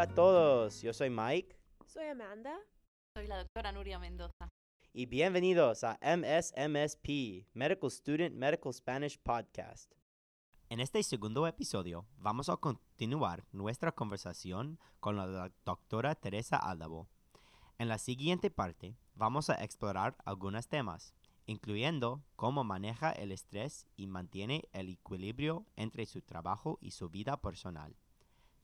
Hola a todos, yo soy Mike Soy Amanda. Soy la doctora Nuria Mendoza. y bienvenidos a MSMSP, Medical Student Medical Spanish Podcast. En este segundo episodio vamos a continuar nuestra conversación con la doc- doctora Teresa Aldabo. En la siguiente parte vamos a explorar algunos temas, incluyendo cómo maneja el estrés y mantiene el equilibrio entre su trabajo y su vida personal.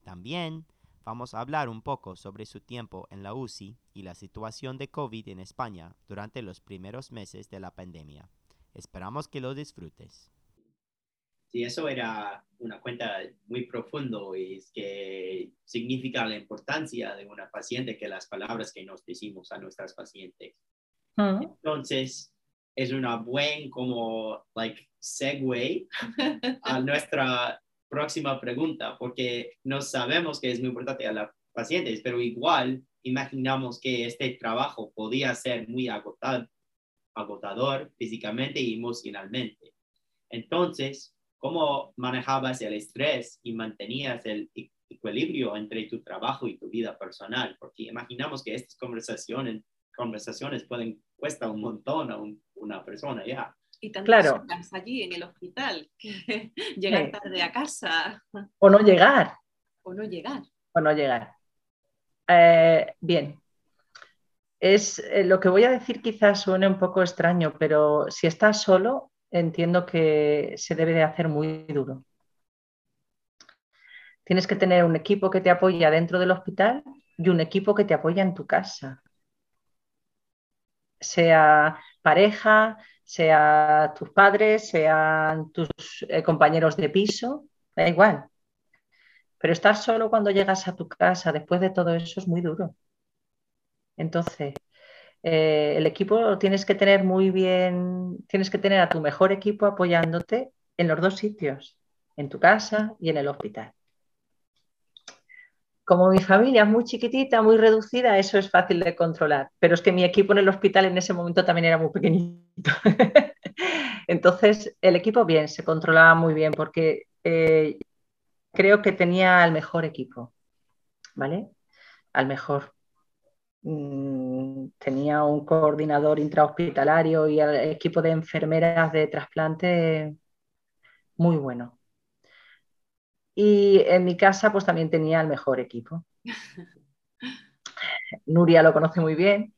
También vamos a hablar un poco sobre su tiempo en la UCI y la situación de COVID en España durante los primeros meses de la pandemia. Esperamos que lo disfrutes. Sí, eso era una cuenta muy profundo y es que significa la importancia de una paciente que las palabras que nos decimos a nuestras pacientes. Mm. Entonces, es una buen como like segue a nuestra próxima pregunta porque no sabemos que es muy importante a las pacientes, pero igual imaginamos que este trabajo podía ser muy agotado, agotador físicamente y emocionalmente. Entonces, ¿cómo manejabas el estrés y mantenías el e- equilibrio entre tu trabajo y tu vida personal? Porque imaginamos que estas conversaciones, conversaciones pueden cuesta un montón a un- una persona ya. Y tantas Claro. horas allí en el hospital, que llegar Sí. tarde a casa O no llegar, o no llegar. o no llegar. Eh, bien. Es, eh, lo que voy a decir quizás suene un poco extraño, pero si estás solo, entiendo que se debe de hacer muy duro. Tienes que tener un equipo que te apoya dentro del hospital y un equipo que te apoya en tu casa. Sea pareja, sea tus padres, sean tus eh, compañeros de piso, da igual. Pero estar solo cuando llegas a tu casa después de todo eso es muy duro. Entonces, eh, el equipo tienes que tener muy bien, tienes que tener a tu mejor equipo apoyándote en los dos sitios, en tu casa y en el hospital. Como mi familia es muy chiquitita, muy reducida, eso es fácil de controlar. Pero es que mi equipo en el hospital en ese momento también era muy pequeñito. Entonces, el equipo bien, se controlaba muy bien porque eh, creo que tenía al mejor equipo, ¿vale? Al mejor. Mm, tenía un coordinador intrahospitalario y el equipo de enfermeras de trasplante muy bueno. Y en mi casa pues también tenía el mejor equipo. Nuria lo conoce muy bien.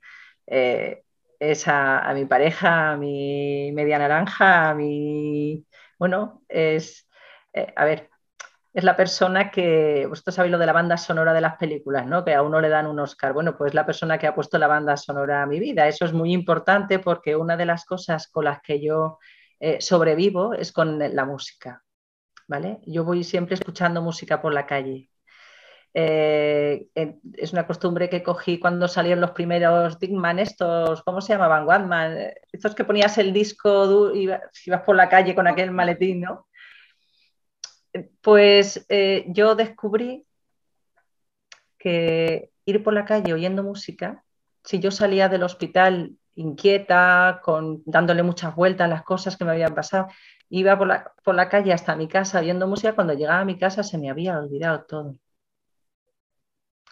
eh, es a, a mi pareja, a mi media naranja, a mi... Bueno, es... eh, a ver, es la persona que, vosotros sabéis lo de la banda sonora de las películas, ¿no? Que a uno le dan un Oscar. Bueno, pues la persona que ha puesto la banda sonora a mi vida. Eso es muy importante porque una de las cosas con las que yo eh, sobrevivo es con la música, ¿vale? Yo voy siempre escuchando música por la calle. Eh, eh, es una costumbre que cogí cuando salieron los primeros Digman, estos, ¿cómo se llamaban? Walkman, eh, estos que ponías el disco, du- iba- ibas por la calle con aquel maletín, ¿no? Pues eh, yo descubrí que ir por la calle oyendo música, si yo salía del hospital inquieta, con, dándole muchas vueltas a las cosas que me habían pasado, iba por la, por la calle hasta mi casa oyendo música, cuando llegaba a mi casa se me había olvidado todo.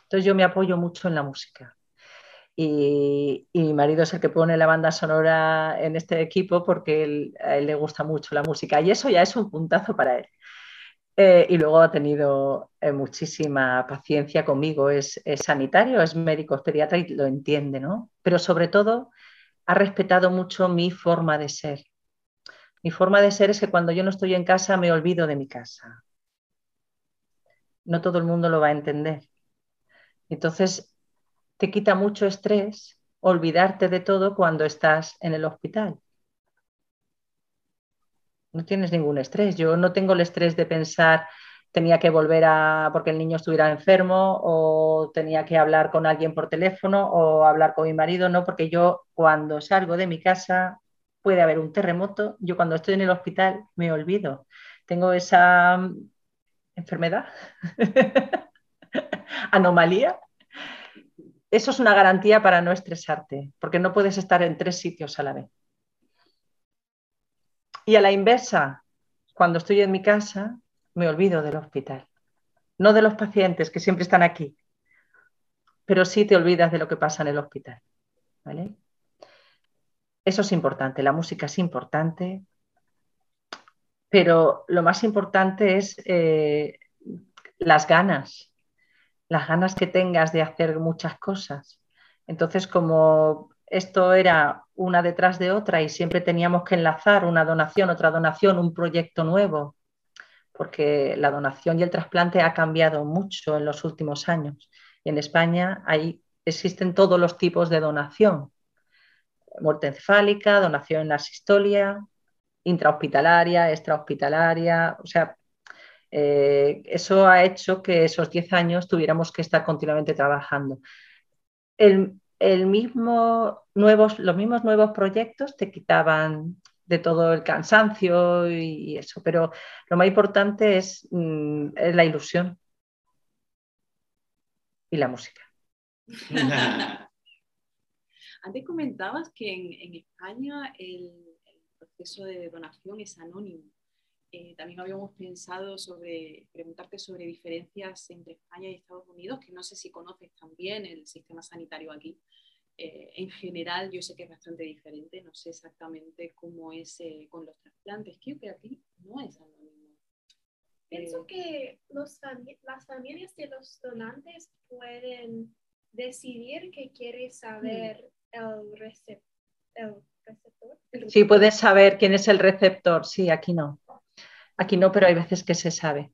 Entonces yo me apoyo mucho en la música. Y, mi marido es el que pone la banda sonora en este equipo porque él- a él le gusta mucho la música y eso ya es un puntazo para él. Eh, y luego ha tenido eh, muchísima paciencia conmigo. Es sanitario, es médico, es pediatra y lo entiende, ¿no? Pero sobre todo ha respetado mucho mi forma de ser. Mi forma de ser es que cuando yo no estoy en casa me olvido de mi casa. No todo el mundo lo va a entender. Entonces, te quita mucho estrés olvidarte de todo cuando estás en el hospital no tienes ningún estrés. Yo no tengo el estrés de pensar tenía que volver a porque el niño estuviera enfermo o tenía que hablar con alguien por teléfono o hablar con mi marido, no, porque yo cuando salgo de mi casa puede haber un terremoto, yo cuando estoy en el hospital me olvido. Tengo esa mm, enfermedad, anomalía. Eso es una garantía para no estresarte, porque no puedes estar en tres sitios a la vez. Y a la inversa, cuando estoy en mi casa, me olvido del hospital. No de los pacientes que siempre están aquí, pero sí te olvidas de lo que pasa en el hospital. ¿vale? Eso es importante, la música es importante, pero lo más importante es eh, las ganas, las ganas que tengas de hacer muchas cosas. Entonces, como esto era una detrás de otra y siempre teníamos que enlazar una donación, otra donación, un proyecto nuevo, porque la donación y el trasplante ha cambiado mucho en los últimos años. Y en España hay, existen todos los tipos de donación. Muerte encefálica, donación en asistolia, intrahospitalaria, extrahospitalaria. O sea, eh, eso ha hecho que esos 10 años tuviéramos que estar continuamente trabajando. El, mismo nuevos, los mismos nuevos proyectos te quitaban de todo el cansancio y eso, pero lo más importante es, mm, la ilusión y la música. Antes comentabas que en, España el, proceso de donación es anónimo. Eh, también habíamos pensado sobre preguntarte sobre diferencias entre España y Estados Unidos, que no sé si conoces también el sistema sanitario aquí. Eh, en general, yo sé que es bastante diferente, no sé exactamente cómo es eh, con los trasplantes. Creo que aquí no es anónimo. Pienso que los las familias de los donantes pueden decidir que quiere saber el, recep el receptor. Sí, puedes saber quién es el receptor, sí, aquí no. Aquí no, pero hay veces que se sabe.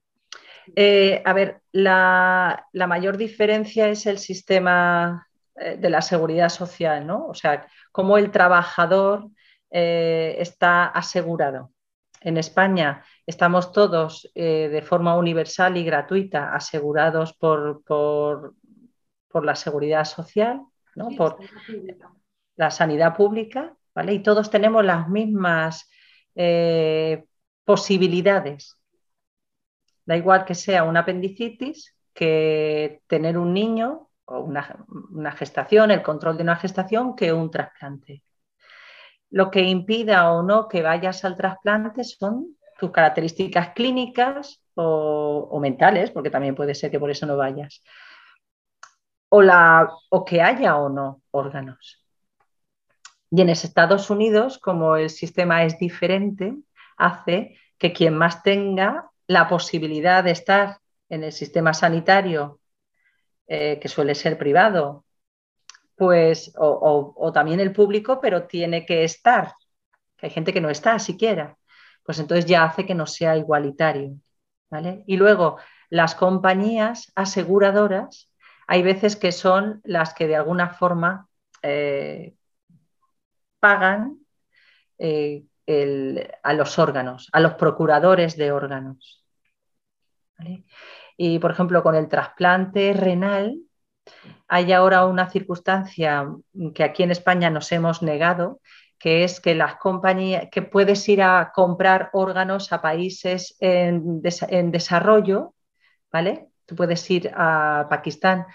Eh, a ver, la, la, mayor diferencia es el sistema eh, de la seguridad social, ¿no? O sea, cómo el trabajador eh, está asegurado. En España estamos todos eh, de forma universal y gratuita asegurados por, por, por la seguridad social, ¿no? Sí, por la sanidad pública, ¿vale? Y todos tenemos las mismas eh, posibilidades. Da igual que sea una apendicitis que tener un niño o una, una, gestación, el control de una gestación, que un trasplante. Lo que impida o no que vayas al trasplante son tus características clínicas o, o mentales, porque también puede ser que por eso no vayas, o, la, o que haya o no órganos. Y en Estados Unidos, como el sistema es diferente, hace que quien más tenga la posibilidad de estar en el sistema sanitario, eh, que suele ser privado, pues, o, también el público, pero tiene que estar, hay gente que no está siquiera, pues entonces ya hace que no sea igualitario. ¿vale? Y luego, las compañías aseguradoras, hay veces que son las que de alguna forma eh, pagan eh, el, a los órganos, a los procuradores de órganos. Y, por ejemplo, con el trasplante renal, hay ahora una circunstancia que aquí en España nos hemos negado, que es que las compañías, que puedes ir a comprar órganos a países en desarrollo, ¿vale? Tú puedes ir a Pakistán.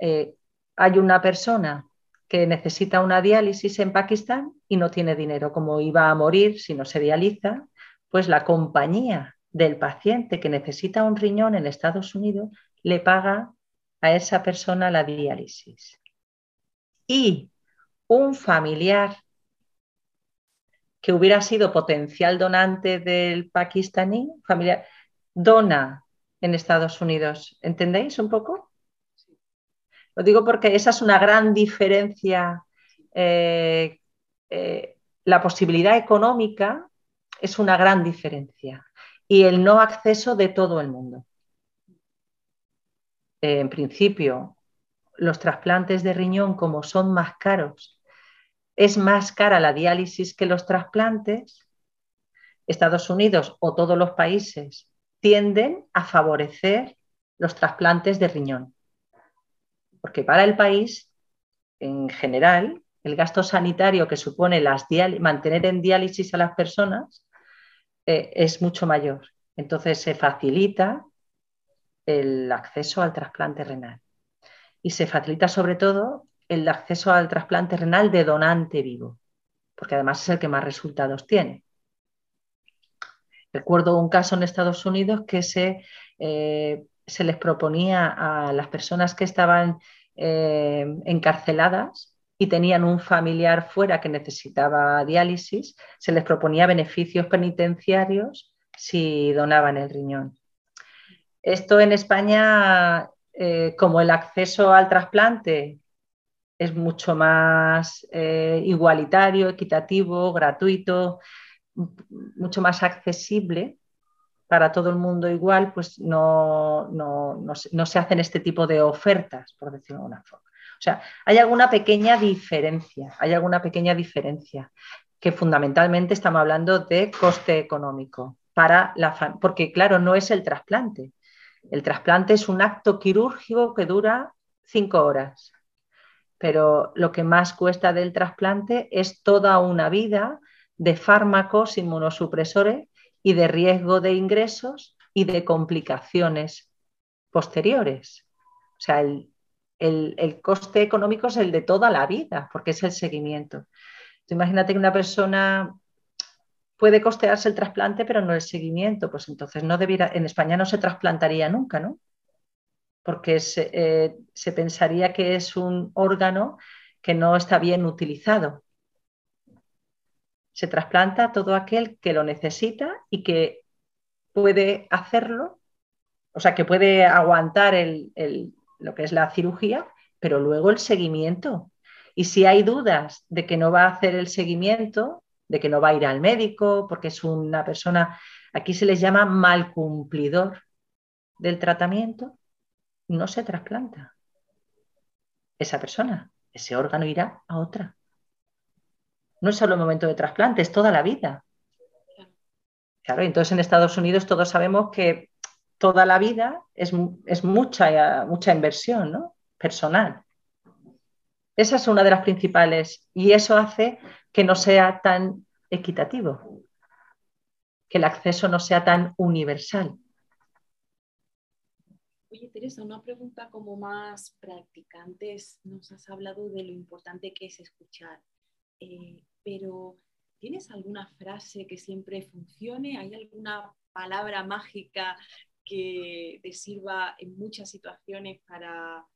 Eh, hay una persona que necesita una diálisis en Pakistán y no tiene dinero, como iba a morir si no se dializa, pues la compañía del paciente que necesita un riñón en Estados Unidos le paga a esa persona la diálisis. Y un familiar que hubiera sido potencial donante del pakistaní, familiar, dona en Estados Unidos. ¿Entendéis un poco? Lo digo porque esa es una gran diferencia. Eh, eh, la posibilidad económica es una gran diferencia y el no acceso de todo el mundo. Eh, en principio, los trasplantes de riñón, como son más caros, es más cara la diálisis que los trasplantes, Estados Unidos o todos los países tienden a favorecer los trasplantes de riñón. Porque para el país, en general, el gasto sanitario que supone mantener en diálisis a las personas eh, es mucho mayor. Entonces se facilita el acceso al trasplante renal. Y se facilita sobre todo el acceso al trasplante renal de donante vivo, porque además es el que más resultados tiene. Recuerdo un caso en Estados Unidos que se, eh, se les proponía a las personas que estaban eh, encarceladas y tenían un familiar fuera que necesitaba diálisis, se les proponía beneficios penitenciarios si donaban el riñón. Esto en España, eh, como el acceso al trasplante es mucho más eh, igualitario, equitativo, gratuito, mucho más accesible para todo el mundo igual, pues no, no, se hacen este tipo de ofertas, por decirlo de alguna forma. O sea, hay alguna pequeña diferencia, hay alguna pequeña diferencia que fundamentalmente estamos hablando de coste económico para la porque claro, no es el trasplante. El trasplante es un acto quirúrgico que dura cinco horas, pero lo que más cuesta del trasplante es toda una vida de fármacos inmunosupresores y de riesgo de ingresos y de complicaciones posteriores. O sea, el, el, coste económico es el de toda la vida, porque es el seguimiento. imagínate que una persona puede costearse el trasplante, pero no el seguimiento, pues entonces no debiera, en España no se trasplantaría nunca, ¿no? Porque se, eh, se pensaría que es un órgano que no está bien utilizado. Se trasplanta todo aquel que lo necesita y que puede hacerlo, o sea, que puede aguantar el, lo que es la cirugía, pero luego el seguimiento. Y si hay dudas de que no va a hacer el seguimiento, de que no va a ir al médico, porque es una persona, aquí se les llama mal cumplidor del tratamiento, no se trasplanta. Esa persona, ese órgano irá a otra. No es solo el momento de trasplante, es toda la vida. Claro, entonces en Estados Unidos todos sabemos que toda la vida es, mucha, mucha inversión ¿no? personal. Esa es una de las principales y eso hace que no sea tan equitativo, que el acceso no sea tan universal. Oye, Teresa, una pregunta como más práctica. Antes nos has hablado de lo importante que es escuchar, eh, pero ¿tienes alguna frase que siempre funcione? ¿Hay alguna palabra mágica que te sirva en muchas situaciones para,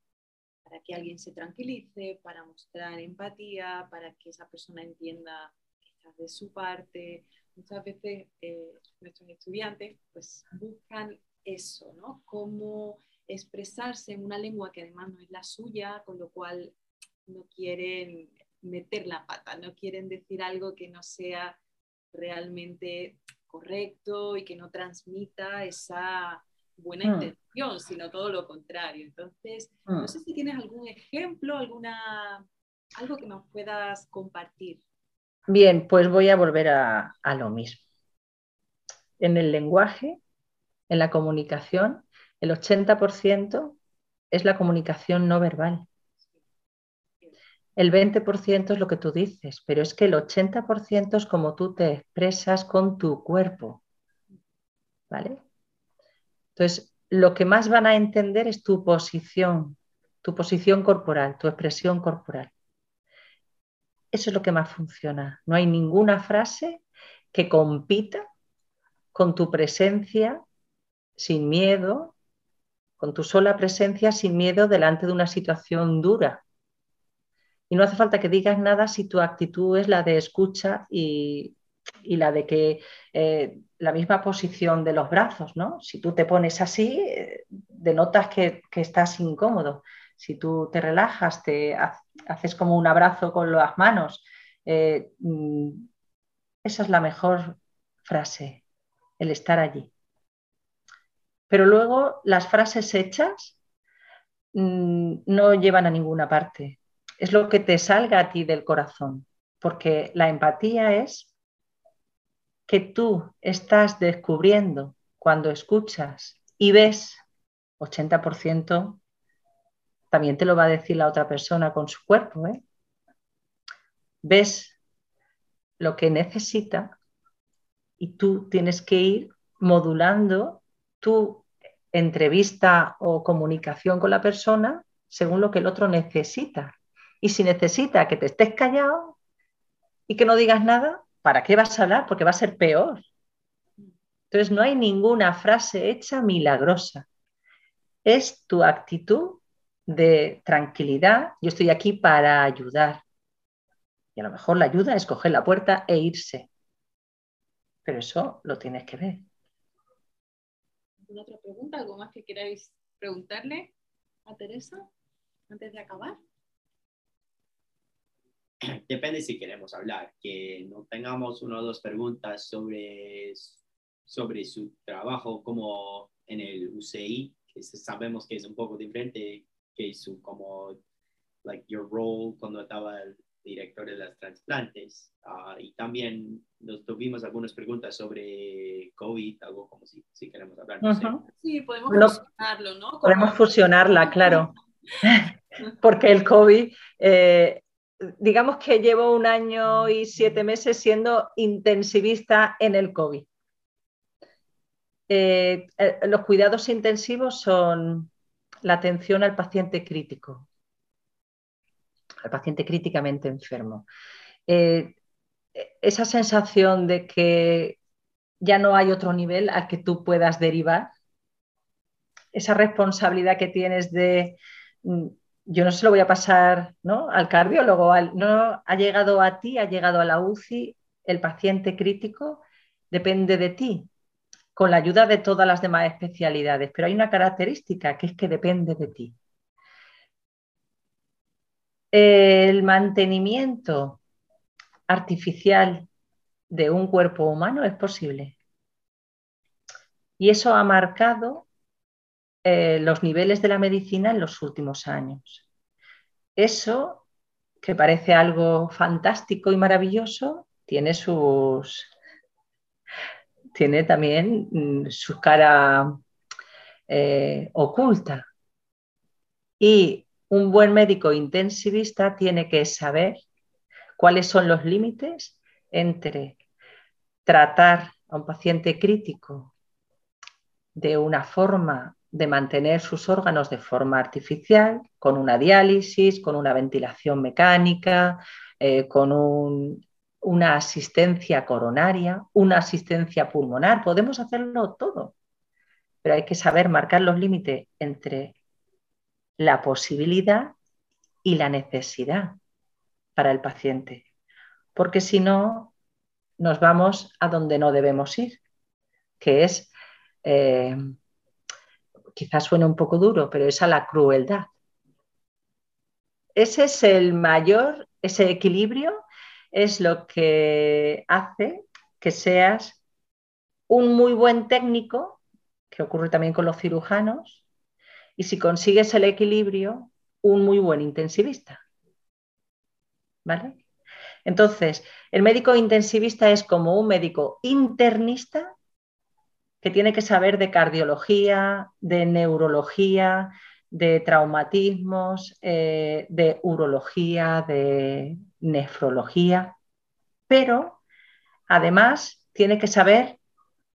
para que alguien se tranquilice, para mostrar empatía, para que esa persona entienda que estás de su parte. Muchas veces eh, nuestros estudiantes pues buscan eso, ¿no? Cómo expresarse en una lengua que además no es la suya, con lo cual no quieren meter la pata, no quieren decir algo que no sea realmente correcto y que no transmita esa buena hmm. intención, sino todo lo contrario. Entonces, no hmm. sé si tienes algún ejemplo, alguna, algo que nos puedas compartir. Bien, pues voy a volver a, a lo mismo. En el lenguaje, en la comunicación, el 80% es la comunicación no verbal. El 20% es lo que tú dices, pero es que el 80% es como tú te expresas con tu cuerpo. ¿Vale? Entonces, lo que más van a entender es tu posición, tu posición corporal, tu expresión corporal. Eso es lo que más funciona. No hay ninguna frase que compita con tu presencia sin miedo, con tu sola presencia sin miedo delante de una situación dura. Y no hace falta que digas nada si tu actitud es la de escucha y, la de que eh, la misma posición de los brazos, ¿no? Si tú te pones así, eh, denotas que, que, estás incómodo. Si tú te relajas, te haces como un abrazo con las manos, eh, mm, esa es la mejor frase, el estar allí. Pero luego las frases hechas mm, no llevan a ninguna parte es lo que te salga a ti del corazón, porque la empatía es que tú estás descubriendo cuando escuchas y ves 80%, también te lo va a decir la otra persona con su cuerpo, ¿eh? ves lo que necesita y tú tienes que ir modulando tu entrevista o comunicación con la persona según lo que el otro necesita. Y si necesita que te estés callado y que no digas nada, ¿para qué vas a hablar? Porque va a ser peor. Entonces no hay ninguna frase hecha milagrosa. Es tu actitud de tranquilidad, yo estoy aquí para ayudar. Y a lo mejor la ayuda es coger la puerta e irse. Pero eso lo tienes que ver. ¿Alguna otra pregunta? ¿Algo más que queráis preguntarle a Teresa antes de acabar? Depende si queremos hablar, que no tengamos una o dos preguntas sobre, sobre su trabajo como en el UCI, que sabemos que es un poco diferente que su como like your role cuando estaba el director de las trasplantes ah, y también nos tuvimos algunas preguntas sobre COVID, algo como si, si queremos hablar. Sí, podemos fusionarlo, ¿no? Podemos fusionarla, claro. Porque el COVID, eh, digamos que llevo un año y siete meses siendo intensivista en el COVID. Eh, eh, los cuidados intensivos son la atención al paciente crítico, al paciente críticamente enfermo. Eh, esa sensación de que ya no hay otro nivel al que tú puedas derivar, esa responsabilidad que tienes de, mm, yo no se lo voy a pasar ¿no? al cardiólogo, no ha llegado a ti, ha llegado a la UCI, el paciente crítico depende de ti, con la ayuda de todas las demás especialidades, pero hay una característica que es que depende de ti. El mantenimiento artificial de un cuerpo humano es posible. Y eso ha marcado eh, los niveles de la medicina en los últimos años. Eso, que parece algo fantástico y maravilloso, tiene sus, tiene también mm, su cara eh, oculta. Y un buen médico intensivista tiene que saber cuáles son los límites entre tratar a un paciente crítico de una forma de mantener sus órganos de forma artificial, con una diálisis, con una ventilación mecánica, eh, con un una asistencia coronaria, una asistencia pulmonar, podemos hacerlo todo, pero hay que saber marcar los límites entre la posibilidad y la necesidad para el paciente, porque si no, nos vamos a donde no debemos ir, que es, eh, quizás suene un poco duro, pero es a la crueldad. Ese es el mayor, ese equilibrio es lo que hace que seas un muy buen técnico, que ocurre también con los cirujanos, y si consigues el equilibrio, un muy buen intensivista. ¿Vale? Entonces, el médico intensivista es como un médico internista que tiene que saber de cardiología, de neurología, de traumatismos, eh, de urología, de nefrología, pero además tiene que saber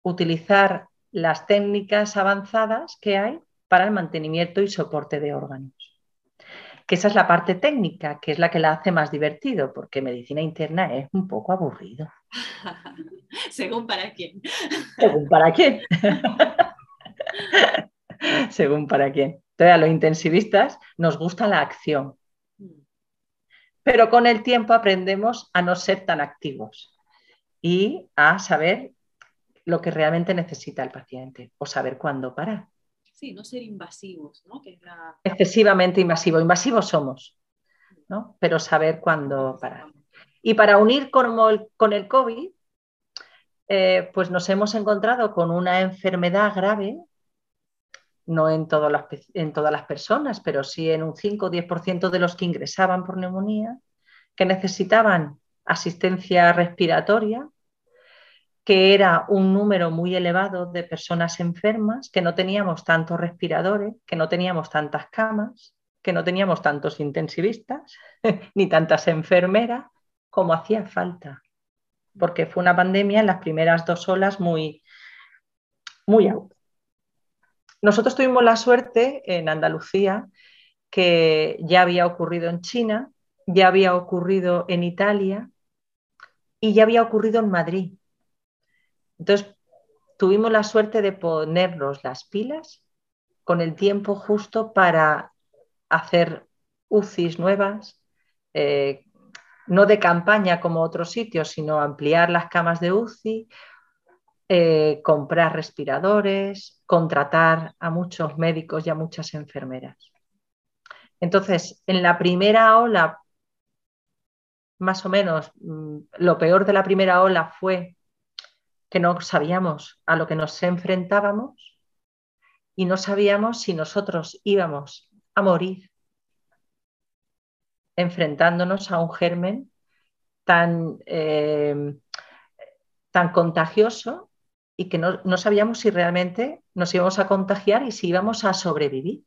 utilizar las técnicas avanzadas que hay para el mantenimiento y soporte de órganos. Que esa es la parte técnica, que es la que la hace más divertido, porque medicina interna es un poco aburrido. Según para quién. Según para quién. Según para quién. Entonces, a los intensivistas nos gusta la acción, pero con el tiempo aprendemos a no ser tan activos y a saber lo que realmente necesita el paciente o saber cuándo parar. Sí, no ser invasivos, ¿no? Excesivamente invasivos. Invasivos somos, ¿no? Pero saber cuándo parar. Y para unir con el, COVID, eh, pues nos hemos encontrado con una enfermedad grave, no en, todas las, en todas las personas, pero sí en un 5 o 10% de los que ingresaban por neumonía, que necesitaban asistencia respiratoria, que era un número muy elevado de personas enfermas, que no teníamos tantos respiradores, que no teníamos tantas camas, que no teníamos tantos intensivistas, ni tantas enfermeras como hacía falta, porque fue una pandemia en las primeras dos olas muy, muy nosotros tuvimos la suerte en Andalucía que ya había ocurrido en China, ya había ocurrido en Italia y ya había ocurrido en Madrid. Entonces, tuvimos la suerte de ponernos las pilas con el tiempo justo para hacer UCIs nuevas, eh, no de campaña como otros sitios, sino ampliar las camas de UCI, eh, comprar respiradores, contratar a muchos médicos y a muchas enfermeras. Entonces, en la primera ola, más o menos, mm, lo peor de la primera ola fue que no sabíamos a lo que nos enfrentábamos y no sabíamos si nosotros íbamos a morir enfrentándonos a un germen tan, eh, tan contagioso y que no, no, sabíamos si realmente nos íbamos a contagiar y si íbamos a sobrevivir.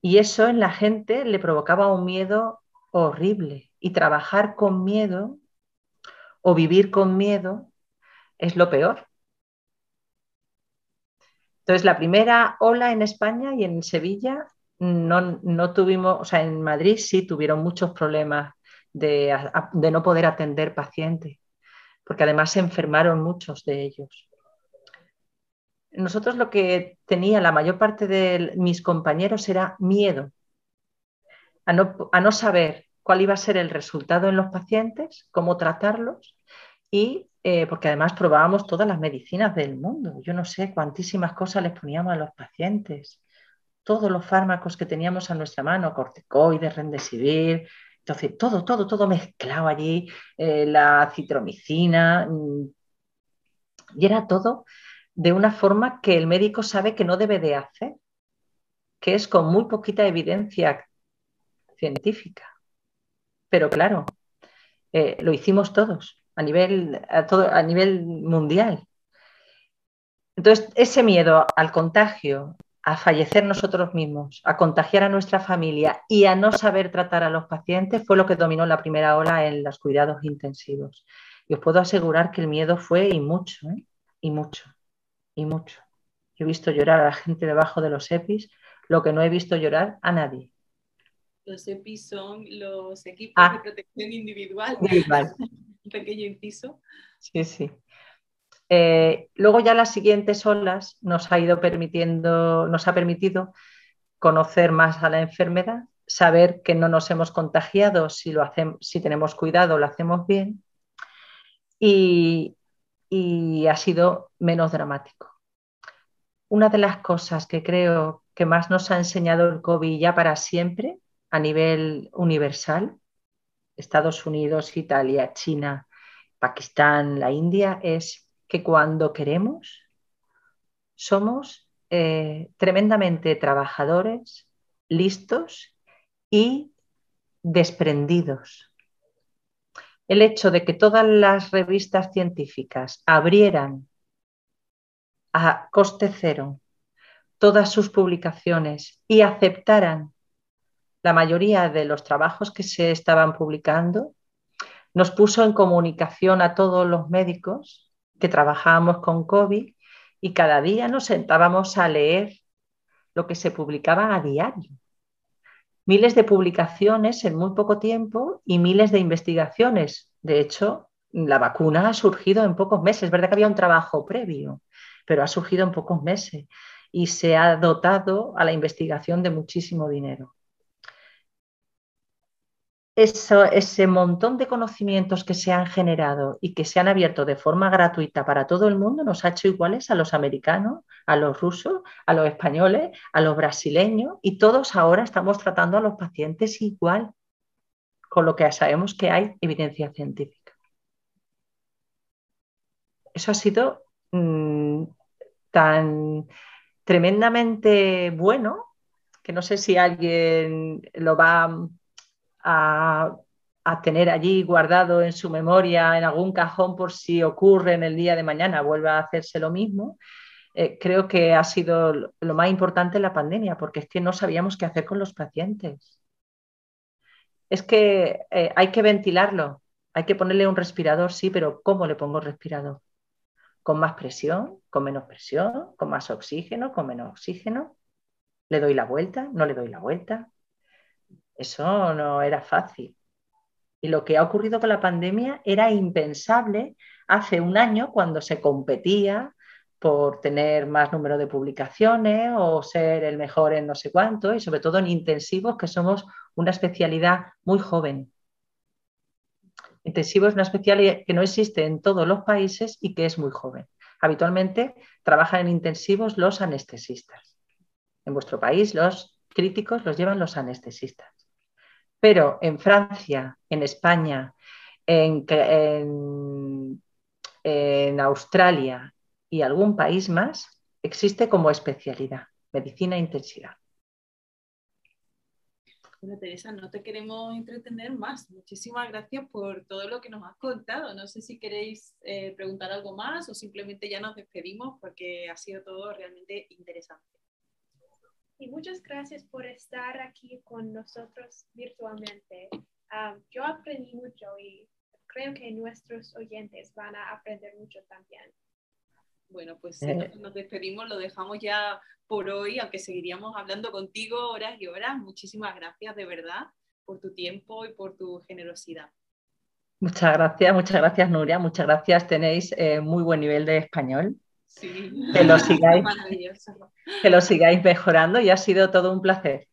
Y eso en la gente le provocaba un miedo horrible. Y trabajar con miedo o vivir con miedo es lo peor. Entonces, la primera ola en España y en Sevilla no, no tuvimos, o sea, en Madrid sí tuvieron muchos problemas de, de no poder atender pacientes, porque además se enfermaron muchos de ellos. Nosotros lo que tenía la mayor parte de mis compañeros era miedo a no, a no saber cuál iba a ser el resultado en los pacientes, cómo tratarlos y eh, porque además probábamos todas las medicinas del mundo. Yo no sé cuantísimas cosas les poníamos a los pacientes todos los fármacos que teníamos a nuestra mano, corticoides, rendesivir, entonces todo, todo, todo mezclado allí, eh, la citromicina, mm, y era todo de una forma que el médico sabe que no debe de hacer, que es con muy poquita evidencia científica. Pero claro, eh, lo hicimos todos a nivel, todo, a nivel mundial. Entonces, ese miedo al contagio, a fallecer nosotros mismos, a contagiar a nuestra familia y a no saber tratar a los pacientes fue lo que dominó la primera ola en los cuidados intensivos. Y os puedo asegurar que el miedo fue y mucho, ¿eh? y mucho, y mucho. he visto llorar a la gente debajo de los EPIs, lo que no he visto llorar a nadie. Los EPIs son los equipos Ah. de protección individual. Individual. Un pequeño inciso. Sí, sí. Eh, luego ya las siguientes olas nos ha ido permitiendo, nos ha permitido conocer más a la enfermedad, saber que no nos hemos contagiado si lo hacemos, si tenemos cuidado, lo hacemos bien y, y ha sido menos dramático. Una de las cosas que creo que más nos ha enseñado el COVID ya para siempre a nivel universal, Estados Unidos, Italia, China, Pakistán, la India, es que cuando queremos somos eh, tremendamente trabajadores, listos y desprendidos. El hecho de que todas las revistas científicas abrieran a coste cero todas sus publicaciones y aceptaran la mayoría de los trabajos que se estaban publicando, nos puso en comunicación a todos los médicos que trabajábamos con COVID y cada día nos sentábamos a leer lo que se publicaba a diario. Miles de publicaciones en muy poco tiempo y miles de investigaciones. De hecho, la vacuna ha surgido en pocos meses. Es verdad que había un trabajo previo, pero ha surgido en pocos meses y se ha dotado a la investigación de muchísimo dinero eso, ese montón de conocimientos que se han generado y que se han abierto de forma gratuita para todo el mundo nos ha hecho iguales a los americanos, a los rusos, a los españoles, a los brasileños y todos ahora estamos tratando a los pacientes igual, con lo que sabemos que hay evidencia científica. Eso ha sido mmm, tan tremendamente bueno que no sé si alguien lo va a, tener allí guardado en su memoria, en algún cajón, por si ocurre en el día de mañana, vuelva a hacerse lo mismo. Eh, creo que ha sido lo más importante la pandemia, porque es que no sabíamos qué hacer con los pacientes. Es que eh, hay que ventilarlo, hay que ponerle un respirador, sí, pero ¿cómo le pongo respirador? ¿Con más presión? ¿Con menos presión? ¿Con más oxígeno? ¿Con menos oxígeno? ¿Le doy la vuelta? ¿No le doy la vuelta? Eso no era fácil. Y lo que ha ocurrido con la pandemia era impensable hace un año cuando se competía por tener más número de publicaciones o ser el mejor en no sé cuánto y sobre todo en intensivos, que somos una especialidad muy joven. Intensivo es una especialidad que no existe en todos los países y que es muy joven. Habitualmente trabajan en intensivos los anestesistas. En vuestro país los críticos los llevan los anestesistas. Pero en Francia, en España, en, Australia y algún país más, existe como especialidad, medicina intensiva. Bueno, Teresa, no te queremos entretener más. Muchísimas gracias por todo lo que nos has contado. No sé si queréis eh, preguntar algo más o simplemente ya nos despedimos porque ha sido todo realmente interesante. Y muchas gracias por estar aquí con nosotros virtualmente. Ah, yo aprendí mucho y creo que nuestros oyentes van a aprender mucho también. Bueno, pues eh. nos despedimos, lo dejamos ya por hoy, aunque seguiríamos hablando contigo horas y horas. Muchísimas gracias de verdad por tu tiempo y por tu generosidad. Muchas gracias, muchas gracias Nuria, muchas gracias. Tenéis eh, muy buen nivel de español. Sí. Que lo sigáis, que lo sigáis mejorando y ha sido todo un placer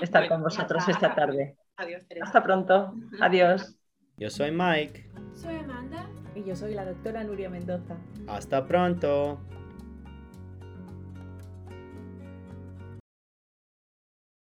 estar con vosotros esta tarde. Adiós, Teresa. Hasta pronto. Adiós. Yo soy Mike. Soy Amanda. Y yo soy la doctora Nuria Mendoza. Hasta pronto.